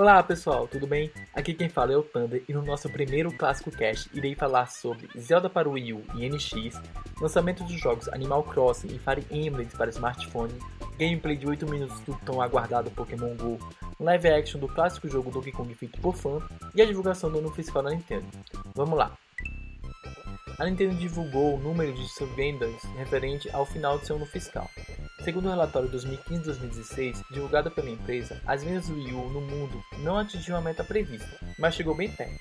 Olá pessoal, tudo bem? Aqui quem fala é o Thunder e no nosso primeiro clássico cast irei falar sobre Zelda para o Wii U e NX, lançamento dos jogos Animal Crossing e Fire Emblem para smartphone, gameplay de 8 minutos do tão aguardado Pokémon GO, live action do clássico jogo Donkey Kong feito por fã e a divulgação do ano fiscal da Nintendo. Vamos lá! A Nintendo divulgou o número de suas vendas referente ao final do seu ano fiscal. Segundo o relatório 2015-2016, divulgado pela empresa, as vendas do Wii U no mundo não atingiram a meta prevista, mas chegou bem perto.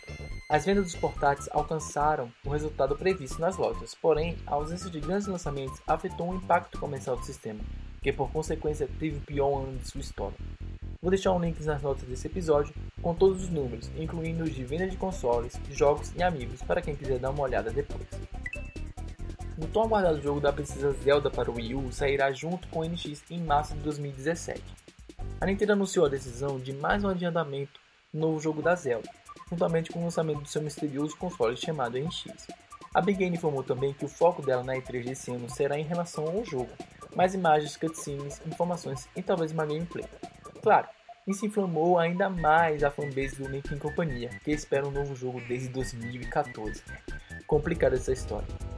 As vendas dos portáteis alcançaram o resultado previsto nas lojas, porém, a ausência de grandes lançamentos afetou o impacto comercial do sistema, que por consequência teve o pior ano de sua história. Vou deixar um link nas notas desse episódio com todos os números, incluindo os de venda de consoles, jogos e amigos, para quem quiser dar uma olhada depois. O tão aguardado jogo da princesa Zelda para o Wii U sairá junto com o NX em março de 2017. A Nintendo anunciou a decisão de mais um adiantamento no novo jogo da Zelda, juntamente com o lançamento do seu misterioso console chamado NX. A Big Game informou também que o foco dela na E3 desse ano será em relação ao jogo, mais imagens, cutscenes, informações e talvez uma gameplay. Claro, isso inflamou ainda mais a fanbase do Link Companhia, que espera um novo jogo desde 2014. Complicada essa história.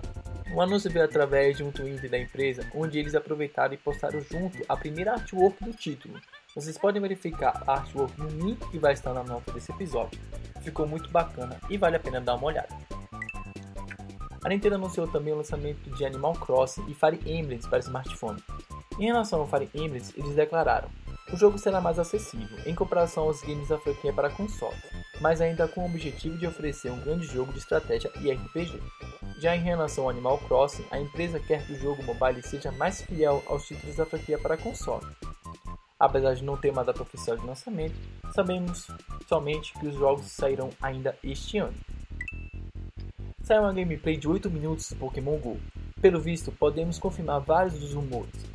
O anúncio veio através de um Twitter da empresa, onde eles aproveitaram e postaram junto a primeira artwork do título. Vocês podem verificar a artwork no link que vai estar na nota desse episódio. Ficou muito bacana e vale a pena dar uma olhada. A Nintendo anunciou também o lançamento de Animal Crossing e Fire Emblem para smartphone. Em relação ao Fire Emblem, eles declararam: o jogo será mais acessível em comparação aos games da franquia para consoles, mas ainda com o objetivo de oferecer um grande jogo de estratégia e RPG. Já em relação ao Animal Crossing, a empresa quer que o jogo mobile seja mais fiel aos títulos da franquia para console. Apesar de não ter uma data oficial de lançamento, sabemos somente que os jogos sairão ainda este ano. Saiu uma gameplay de 8 minutos do Pokémon GO. Pelo visto, podemos confirmar vários dos rumores,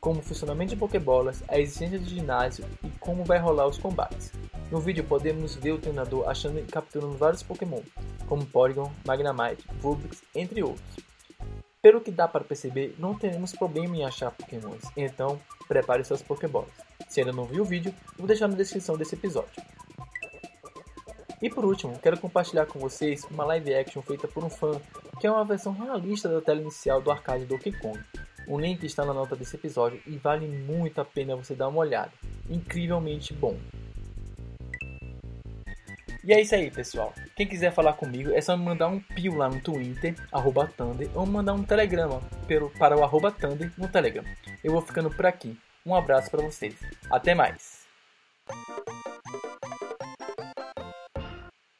como o funcionamento de Pokébolas, a existência de ginásio e como vai rolar os combates. No vídeo podemos ver o treinador achando e capturando vários Pokémon, como Porygon, Magnemite, Vulpix, entre outros. Pelo que dá para perceber, não teremos problema em achar Pokémons, então prepare seus Pokéballs. Se ainda não viu o vídeo, vou deixar na descrição desse episódio. E por último, quero compartilhar com vocês uma live action feita por um fã, que é uma versão realista da tela inicial do arcade Donkey Kong. O link está na nota desse episódio e vale muito a pena você dar uma olhada. Incrivelmente bom. E é isso aí, pessoal. Quem quiser falar comigo é só me mandar um pio lá no Twitter, arroba Thunder, ou mandar um telegrama pelo, para o arroba Thunder no Telegram. Eu vou ficando por aqui. Um abraço para vocês. Até mais!